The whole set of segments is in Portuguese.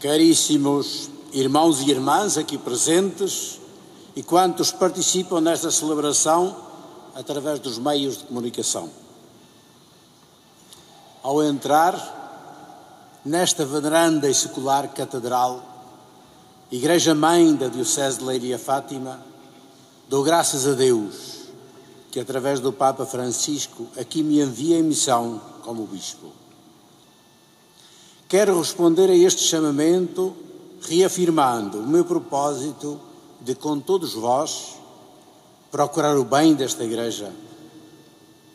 Caríssimos irmãos e irmãs aqui presentes e quantos participam nesta celebração através dos meios de comunicação. Ao entrar nesta veneranda e secular catedral, Igreja Mãe da Diocese de Leiria Fátima, dou graças a Deus que, através do Papa Francisco, aqui me envia em missão como Bispo. Quero responder a este chamamento reafirmando o meu propósito de, com todos vós, procurar o bem desta Igreja,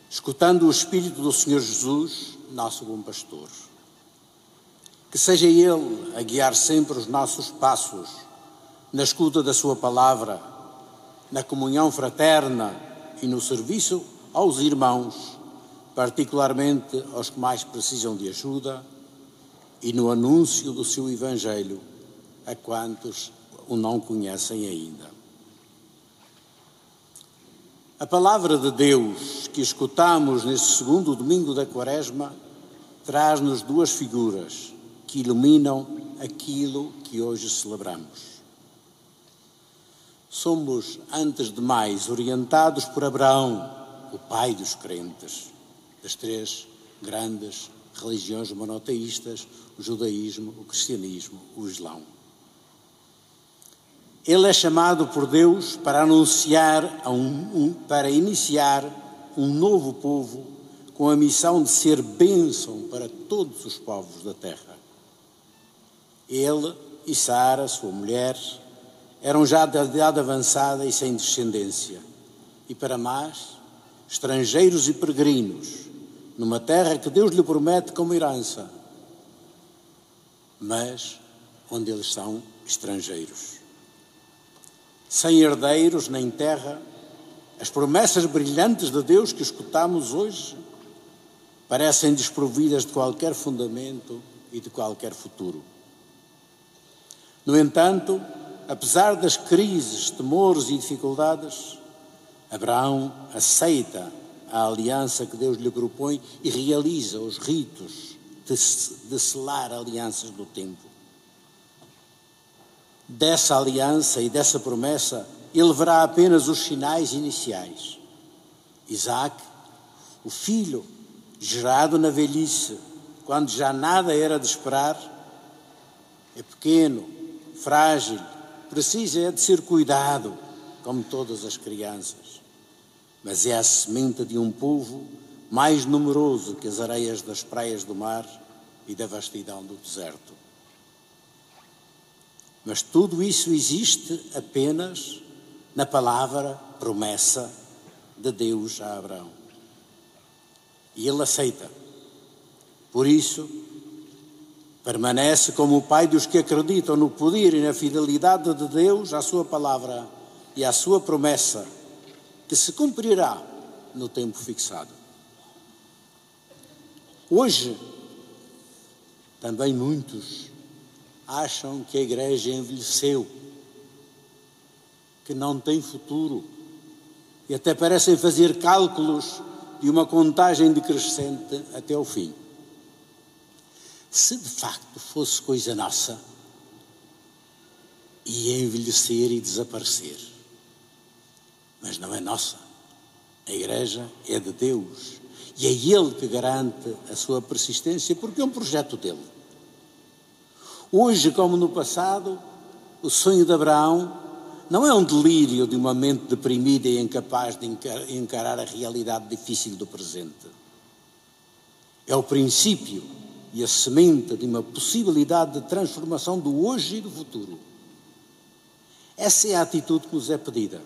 escutando o Espírito do Senhor Jesus, nosso bom pastor. Que seja Ele a guiar sempre os nossos passos na escuta da Sua palavra, na comunhão fraterna e no serviço aos irmãos, particularmente aos que mais precisam de ajuda, e no anúncio do seu Evangelho a quantos o não conhecem ainda. A palavra de Deus que escutamos neste segundo domingo da Quaresma traz-nos duas figuras que iluminam aquilo que hoje celebramos. Somos, antes de mais, orientados por Abraão, o pai dos crentes, das três grandes religiões monoteístas, o judaísmo, o cristianismo, o islão. Ele é chamado por Deus para anunciar, um, um, para iniciar um novo povo com a missão de ser bênção para todos os povos da terra. Ele e Sara, sua mulher, eram já de idade avançada e sem descendência, e para mais, estrangeiros e peregrinos, numa terra que Deus lhe promete como herança, mas onde eles são estrangeiros sem herdeiros nem terra, as promessas brilhantes de Deus que escutamos hoje parecem desprovidas de qualquer fundamento e de qualquer futuro. No entanto, apesar das crises, temores e dificuldades, Abraão aceita a aliança que Deus lhe propõe e realiza os ritos de, de selar alianças do tempo dessa aliança e dessa promessa, ele verá apenas os sinais iniciais. Isaac, o filho gerado na velhice, quando já nada era de esperar, é pequeno, frágil, precisa é de ser cuidado, como todas as crianças. Mas é a semente de um povo mais numeroso que as areias das praias do mar e da vastidão do deserto. Mas tudo isso existe apenas na palavra promessa de Deus a Abraão. E ele aceita. Por isso, permanece como o pai dos que acreditam no poder e na fidelidade de Deus à sua palavra e à sua promessa, que se cumprirá no tempo fixado. Hoje, também muitos acham que a igreja envelheceu, que não tem futuro e até parecem fazer cálculos de uma contagem decrescente até o fim. Se de facto fosse coisa nossa, ia envelhecer e desaparecer. Mas não é nossa. A Igreja é de Deus e é Ele que garante a sua persistência, porque é um projeto dele. Hoje, como no passado, o sonho de Abraão não é um delírio de uma mente deprimida e incapaz de encarar a realidade difícil do presente. É o princípio e a semente de uma possibilidade de transformação do hoje e do futuro. Essa é a atitude que nos é pedida.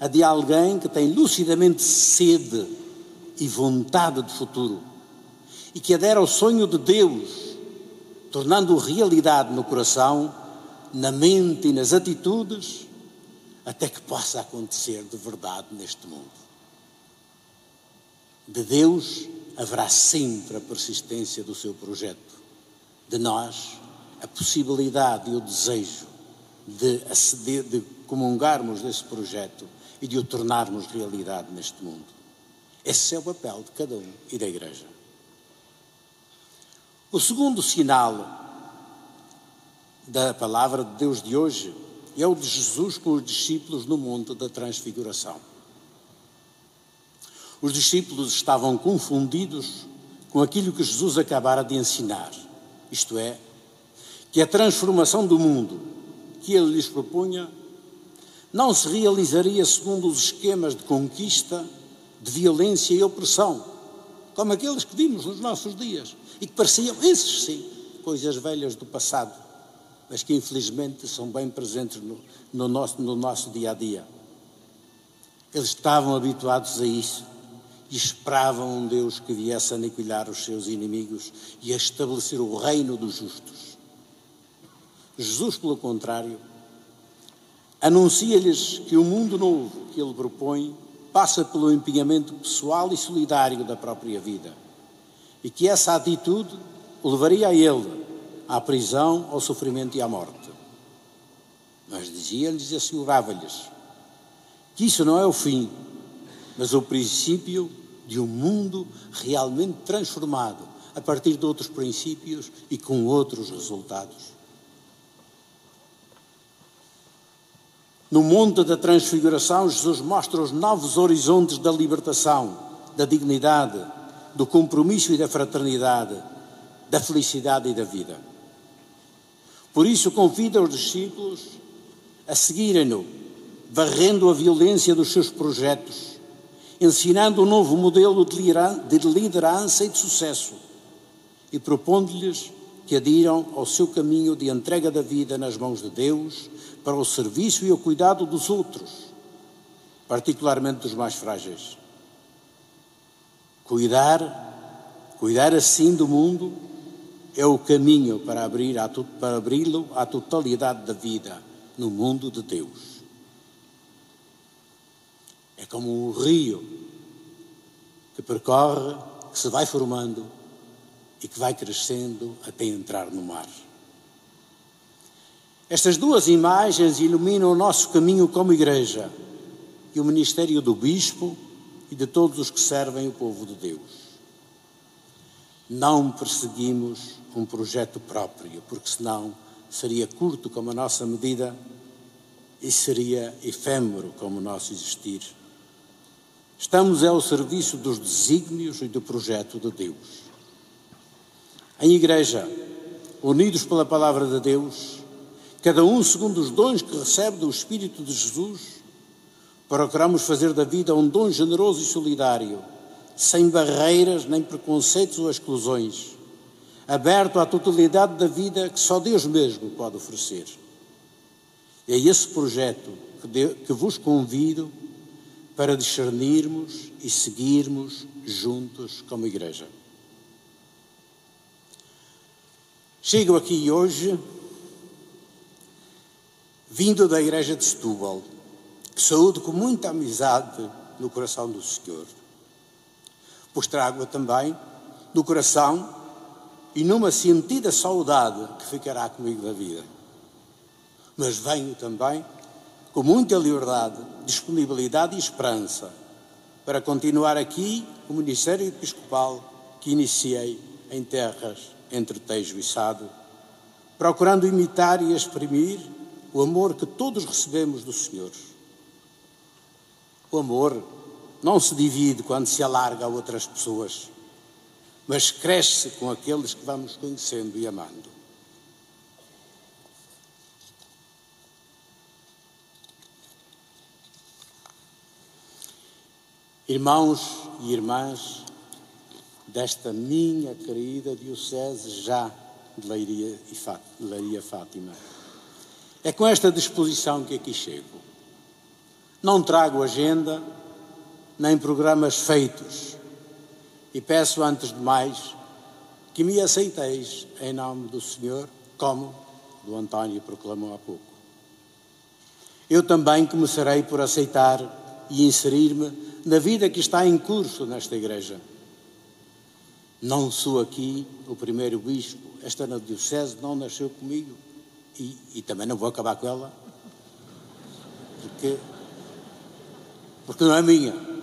A de alguém que tem lucidamente sede e vontade de futuro e que adera ao sonho de Deus tornando realidade no coração, na mente e nas atitudes, até que possa acontecer de verdade neste mundo. De Deus haverá sempre a persistência do seu projeto. De nós, a possibilidade e o desejo de, aceder, de comungarmos desse projeto e de o tornarmos realidade neste mundo. Esse é o papel de cada um e da Igreja. O segundo sinal da palavra de Deus de hoje é o de Jesus com os discípulos no Monte da Transfiguração. Os discípulos estavam confundidos com aquilo que Jesus acabara de ensinar, isto é, que a transformação do mundo que ele lhes propunha não se realizaria segundo os esquemas de conquista, de violência e opressão, como aqueles que vimos nos nossos dias e que pareciam, esses sim, coisas velhas do passado, mas que infelizmente são bem presentes no, no, nosso, no nosso dia a dia. Eles estavam habituados a isso e esperavam um Deus que viesse aniquilar os seus inimigos e a estabelecer o reino dos justos. Jesus, pelo contrário, anuncia-lhes que o mundo novo que ele propõe passa pelo empenhamento pessoal e solidário da própria vida e que essa atitude o levaria a ele à prisão, ao sofrimento e à morte. Mas dizia-lhes e assegurava-lhes que isso não é o fim, mas o princípio de um mundo realmente transformado a partir de outros princípios e com outros resultados. No Monte da Transfiguração, Jesus mostra os novos horizontes da libertação, da dignidade, do compromisso e da fraternidade, da felicidade e da vida. Por isso, convida os discípulos a seguirem-no, varrendo a violência dos seus projetos, ensinando um novo modelo de liderança e de sucesso e propondo-lhes que adiram ao seu caminho de entrega da vida nas mãos de Deus para o serviço e o cuidado dos outros, particularmente dos mais frágeis. Cuidar, cuidar assim do mundo é o caminho para abrir para abri-lo à totalidade da vida no mundo de Deus. É como um rio que percorre, que se vai formando e que vai crescendo até entrar no mar. Estas duas imagens iluminam o nosso caminho como igreja e o ministério do bispo e de todos os que servem o povo de Deus. Não perseguimos um projeto próprio, porque senão seria curto como a nossa medida e seria efêmero como o nosso existir. Estamos ao serviço dos desígnios e do projeto de Deus. Em igreja, unidos pela palavra de Deus, cada um segundo os dons que recebe do Espírito de Jesus, procuramos fazer da vida um dom generoso e solidário, sem barreiras nem preconceitos ou exclusões aberto à totalidade da vida que só Deus mesmo pode oferecer. É esse projeto que, de, que vos convido para discernirmos e seguirmos juntos como igreja. Chego aqui hoje, vindo da igreja de Setúbal, que saúdo com muita amizade no coração do Senhor, pois trago também no coração e numa sentida saudade que ficará comigo da vida. Mas venho também com muita liberdade, disponibilidade e esperança para continuar aqui o ministério episcopal que iniciei em terras entre Tejo e Sado, procurando imitar e exprimir o amor que todos recebemos do Senhor. O amor não se divide quando se alarga a outras pessoas mas cresce com aqueles que vamos conhecendo e amando. Irmãos e irmãs desta minha querida Diocese já de Leiria, e Leiria Fátima, é com esta disposição que aqui chego. Não trago agenda, nem programas feitos e peço antes de mais que me aceiteis em nome do Senhor, como do António proclamou há pouco. Eu também começarei por aceitar e inserir-me na vida que está em curso nesta igreja. Não sou aqui o primeiro bispo, esta na Diocese não nasceu comigo e, e também não vou acabar com ela, porque, porque não é minha.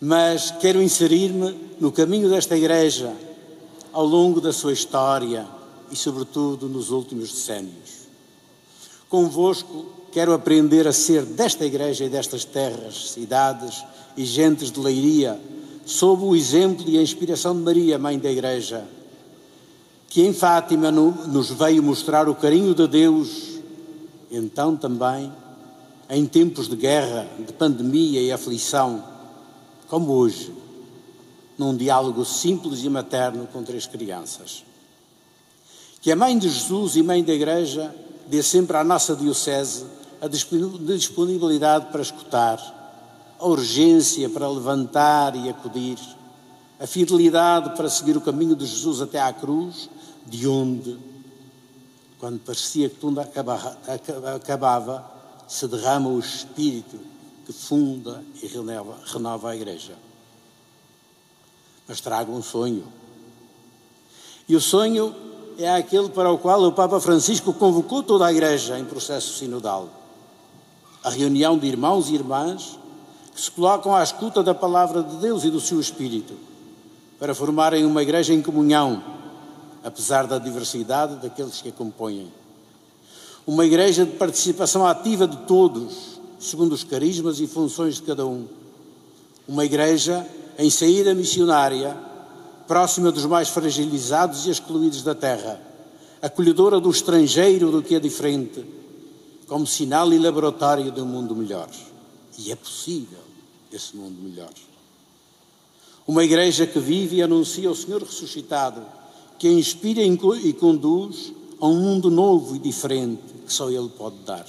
mas quero inserir-me no caminho desta igreja, ao longo da sua história e, sobretudo, nos últimos decénios. Convosco quero aprender a ser desta igreja e destas terras, cidades e gentes de Leiria, sob o exemplo e a inspiração de Maria, Mãe da Igreja, que em Fátima nos veio mostrar o carinho de Deus, então também, em tempos de guerra, de pandemia e aflição, como hoje, num diálogo simples e materno com três crianças. Que a Mãe de Jesus e Mãe da Igreja dê sempre à nossa Diocese a disponibilidade para escutar, a urgência para levantar e acudir, a fidelidade para seguir o caminho de Jesus até à cruz, de onde, quando parecia que tudo acabava, se derrama o Espírito que funda e renova, renova a Igreja. Mas traga um sonho. E o sonho é aquele para o qual o Papa Francisco convocou toda a Igreja em processo sinodal. A reunião de irmãos e irmãs que se colocam à escuta da palavra de Deus e do seu Espírito, para formarem uma igreja em comunhão, apesar da diversidade daqueles que a compõem. Uma igreja de participação ativa de todos, segundo os carismas e funções de cada um. Uma igreja em saída missionária, próxima dos mais fragilizados e excluídos da terra, acolhedora do estrangeiro do que é diferente, como sinal e laboratório de um mundo melhor. E é possível esse mundo melhor. Uma igreja que vive e anuncia o Senhor ressuscitado, que inspira e conduz a um mundo novo e diferente que só Ele pode dar.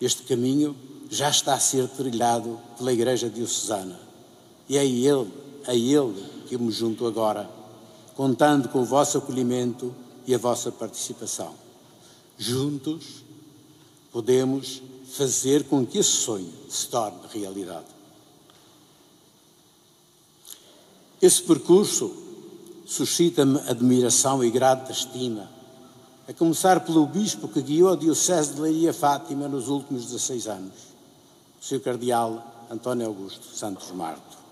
Este caminho já está a ser trilhado pela Igreja Diocesana. E é a Ele, a Ele que me junto agora, contando com o vosso acolhimento e a vossa participação. Juntos podemos fazer com que esse sonho se torne realidade. Esse percurso suscita-me admiração e grata estima, a começar pelo bispo que guiou a Diocese de Leiria Fátima nos últimos 16 anos, o seu cardeal António Augusto Santos Marto.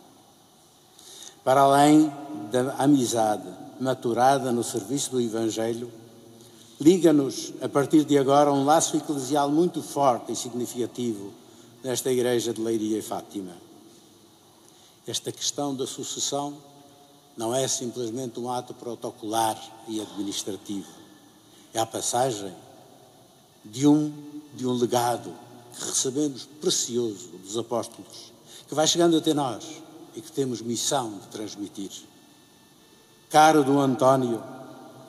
Para além da amizade maturada no serviço do Evangelho, liga-nos, a partir de agora, um laço eclesial muito forte e significativo nesta Igreja de Leiria e Fátima. Esta questão da sucessão não é simplesmente um ato protocolar e administrativo. É a passagem de um, de um legado que recebemos precioso dos apóstolos, que vai chegando até nós e que temos missão de transmitir. Caro do António,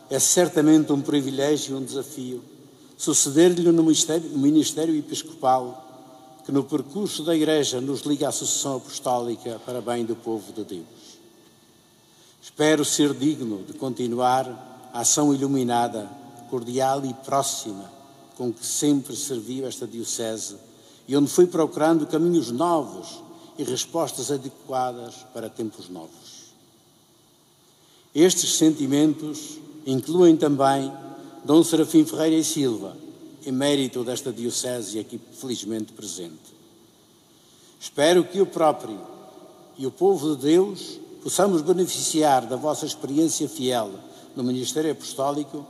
é certamente um privilégio e um desafio suceder-lhe no ministério, ministério episcopal que no percurso da Igreja nos liga à sucessão apostólica para bem do povo de Deus. Espero ser digno de continuar a ação iluminada, cordial e próxima com que sempre serviu esta Diocese e onde fui procurando caminhos novos e respostas adequadas para tempos novos. Estes sentimentos incluem também Dom Serafim Ferreira e Silva, emérito desta Diocese aqui felizmente presente. Espero que o próprio e o povo de Deus possamos beneficiar da vossa experiência fiel no Ministério Apostólico,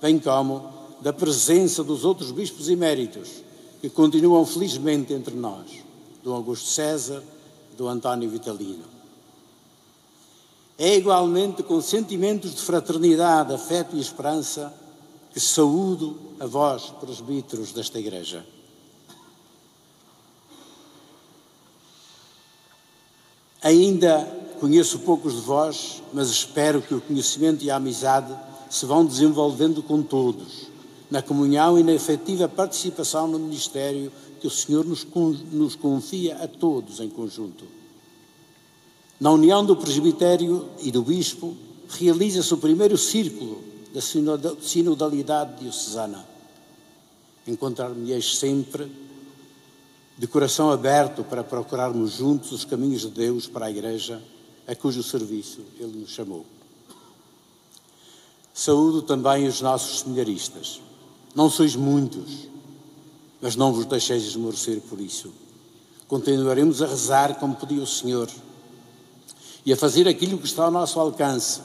bem como da presença dos outros bispos eméritos que continuam felizmente entre nós, do Augusto César, do António Vitalino. É igualmente com sentimentos de fraternidade, afeto e esperança que saúdo a vós, presbíteros desta Igreja. Ainda conheço poucos de vós, mas espero que o conhecimento e a amizade se vão desenvolvendo com todos, na comunhão e na efetiva participação no ministério que o Senhor nos, nos confia a todos em conjunto. Na união do presbitério e do bispo, realiza-se o primeiro círculo da sinodalidade diocesana. Encontrar-me-eis sempre de coração aberto para procurarmos juntos os caminhos de Deus para a Igreja, a cujo serviço Ele nos chamou. Saúdo também os nossos seminaristas. Não sois muitos, mas não vos deixeis esmorecer por isso. Continuaremos a rezar como pediu o Senhor e a fazer aquilo que está ao nosso alcance,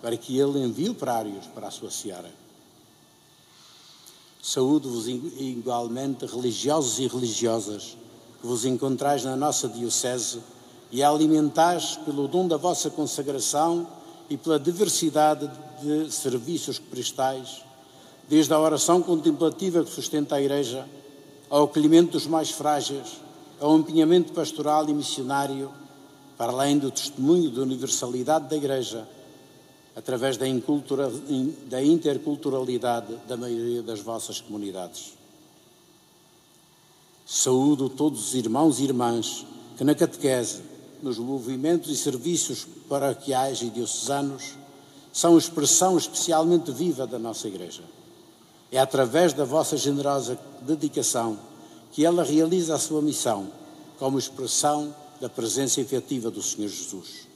para que ele envie operários para a sua seara. Saúdo-vos igualmente, religiosos e religiosas, que vos encontrais na nossa Diocese e a alimentais pelo dom da vossa consagração e pela diversidade de serviços que prestais, desde a oração contemplativa que sustenta a Igreja, ao acolhimento dos mais frágeis, ao empenhamento pastoral e missionário, para além do testemunho da universalidade da Igreja através da, da interculturalidade da maioria das vossas comunidades. Saúdo todos os irmãos e irmãs que na catequese, nos movimentos e serviços paroquiais e diocesanos, são expressão especialmente viva da nossa Igreja. É através da vossa generosa dedicação que ela realiza a sua missão como expressão da presença efetiva do Senhor Jesus.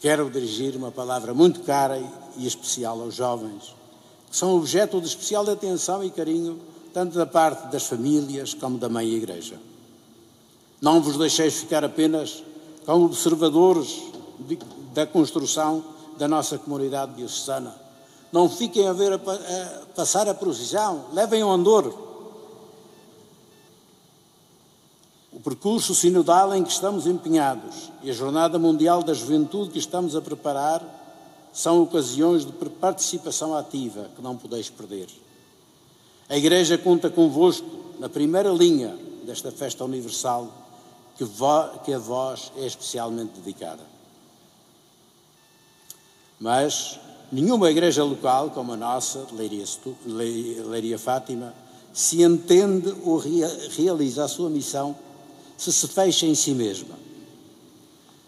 Quero dirigir uma palavra muito cara e especial aos jovens, que são objeto de especial atenção e carinho, tanto da parte das famílias como da mãe Igreja. Não vos deixeis ficar apenas como observadores de, da construção da nossa comunidade diocesana. Não fiquem a ver a, a passar a procissão, levem o andor O percurso sinodal em que estamos empenhados e a Jornada Mundial da Juventude que estamos a preparar são ocasiões de participação ativa que não podeis perder. A Igreja conta convosco na primeira linha desta festa universal que, que a vós é especialmente dedicada. Mas nenhuma igreja local como a nossa, Leiria, Leiria Fátima, se entende ou realiza a sua missão se se fecha em si mesma.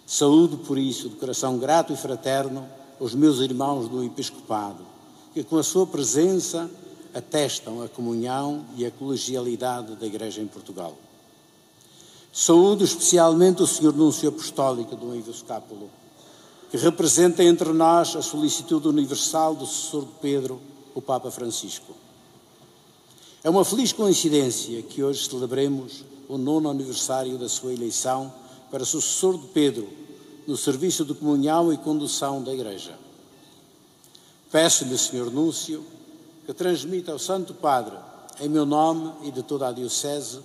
Saúdo, por isso, de coração grato e fraterno, os meus irmãos do Episcopado, que com a sua presença atestam a comunhão e a colegialidade da Igreja em Portugal. Saúdo especialmente o Senhor Núncio Apostólico do Episcópulo, que representa entre nós a solicitude universal do sucessor de Pedro, o Papa Francisco. É uma feliz coincidência que hoje celebremos o nono aniversário da sua eleição para sucessor de Pedro no serviço de comunhão e condução da Igreja. Peço-lhe, Senhor Núncio, que transmita ao Santo Padre, em meu nome e de toda a Diocese,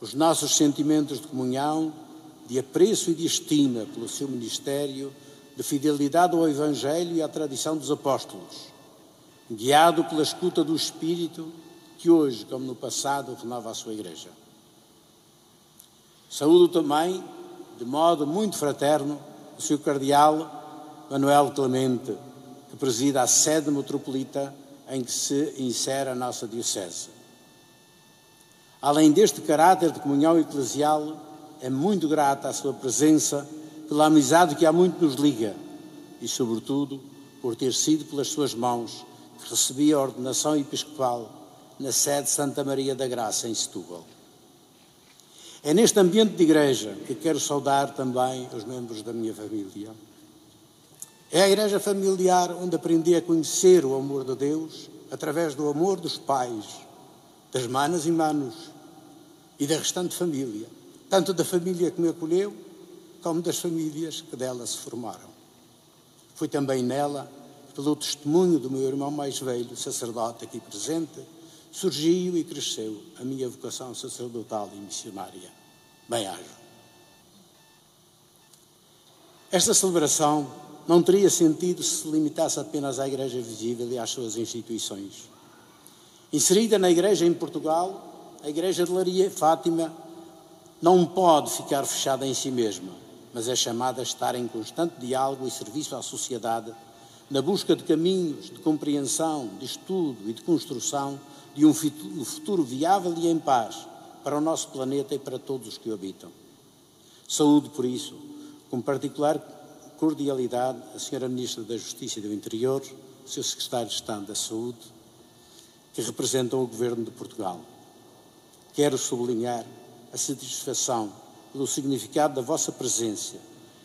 os nossos sentimentos de comunhão, de apreço e de estima pelo seu ministério, de fidelidade ao Evangelho e à tradição dos apóstolos, guiado pela escuta do Espírito, que hoje, como no passado, renova a sua Igreja. Saúdo também, de modo muito fraterno, o Sr. Cardeal Manuel Clemente, que presida a sede metropolita em que se insere a nossa Diocese. Além deste caráter de comunhão eclesial, é muito grata a sua presença pela amizade que há muito nos liga e, sobretudo, por ter sido pelas suas mãos que recebi a ordenação episcopal na sede Santa Maria da Graça, em Setúbal. É neste ambiente de igreja que quero saudar também os membros da minha família. É a igreja familiar onde aprendi a conhecer o amor de Deus através do amor dos pais, das manas e manos e da restante família, tanto da família que me acolheu, como das famílias que dela se formaram. Foi também nela, pelo testemunho do meu irmão mais velho, sacerdote aqui presente, surgiu e cresceu a minha vocação sacerdotal e missionária. Bem-ajo. Esta celebração não teria sentido se se limitasse apenas à Igreja Visível e às suas instituições. Inserida na Igreja em Portugal, a Igreja de Laria Fátima não pode ficar fechada em si mesma, mas é chamada a estar em constante diálogo e serviço à sociedade, na busca de caminhos de compreensão, de estudo e de construção de um futuro viável e em paz para o nosso planeta e para todos os que o habitam. Saúde, por isso, com particular cordialidade, a Sra. Ministra da Justiça e do Interior, o Sr. Secretário de Estado da Saúde, que representam o Governo de Portugal. Quero sublinhar a satisfação pelo significado da vossa presença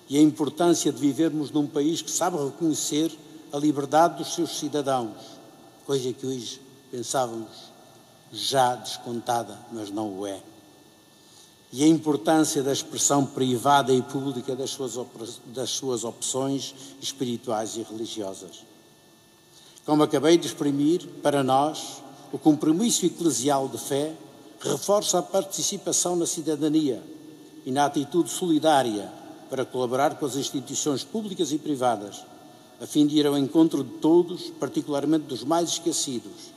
e a importância de vivermos num país que sabe reconhecer a liberdade dos seus cidadãos, coisa que hoje pensávamos já descontada, mas não o é. e a importância da expressão privada e pública das suas, das suas opções espirituais e religiosas. Como acabei de exprimir, para nós, o compromisso eclesial de fé reforça a participação na cidadania e na atitude solidária para colaborar com as instituições públicas e privadas, a fim de ir ao encontro de todos, particularmente dos mais esquecidos,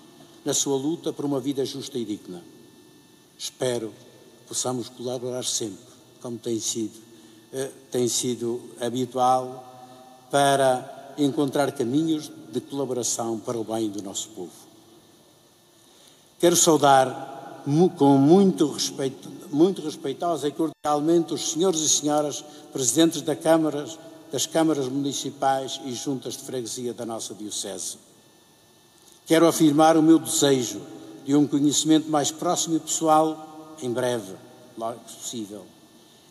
na sua luta por uma vida justa e digna. Espero que possamos colaborar sempre, como tem sido, eh, tem sido habitual, para encontrar caminhos de colaboração para o bem do nosso povo. Quero saudar com muito respeito, muito respeitosa e cordialmente os senhores e senhoras presidentes da Câmara, das câmaras municipais e juntas de freguesia da nossa Diocese. Quero afirmar o meu desejo de um conhecimento mais próximo e pessoal em breve, logo possível,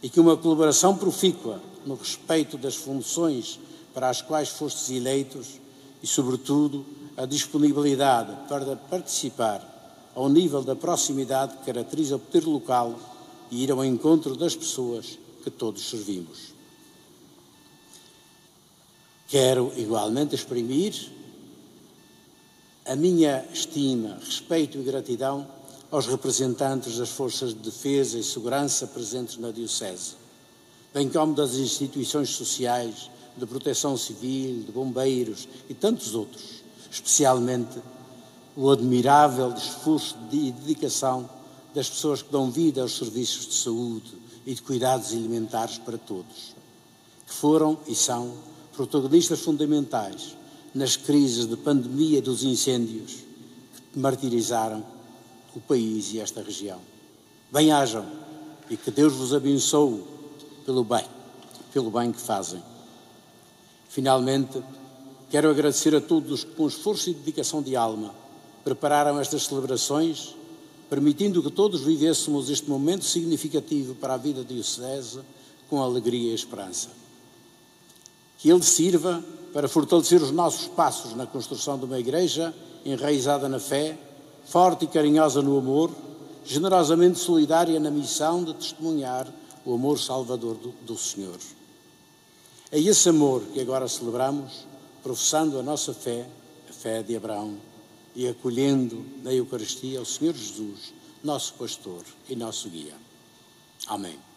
e que uma colaboração profícua no respeito das funções para as quais fostes eleitos e, sobretudo, a disponibilidade para participar ao nível da proximidade que caracteriza o poder local e ir ao encontro das pessoas que todos servimos. Quero igualmente exprimir a minha estima, respeito e gratidão aos representantes das forças de defesa e segurança presentes na Diocese, bem como das instituições sociais, de proteção civil, de bombeiros e tantos outros, especialmente o admirável esforço e dedicação das pessoas que dão vida aos serviços de saúde e de cuidados alimentares para todos, que foram e são protagonistas fundamentais nas crises de pandemia dos incêndios que martirizaram o país e esta região. Bem-ajam e que Deus vos abençoe pelo bem, pelo bem que fazem. Finalmente, quero agradecer a todos que, com esforço e dedicação de alma, prepararam estas celebrações, permitindo que todos vivêssemos este momento significativo para a vida diocese com alegria e esperança. Que ele sirva para fortalecer os nossos passos na construção de uma igreja enraizada na fé, forte e carinhosa no amor, generosamente solidária na missão de testemunhar o amor salvador do, do Senhor. É esse amor que agora celebramos, professando a nossa fé, a fé de Abraão e acolhendo na Eucaristia o Senhor Jesus, nosso pastor e nosso guia. Amém.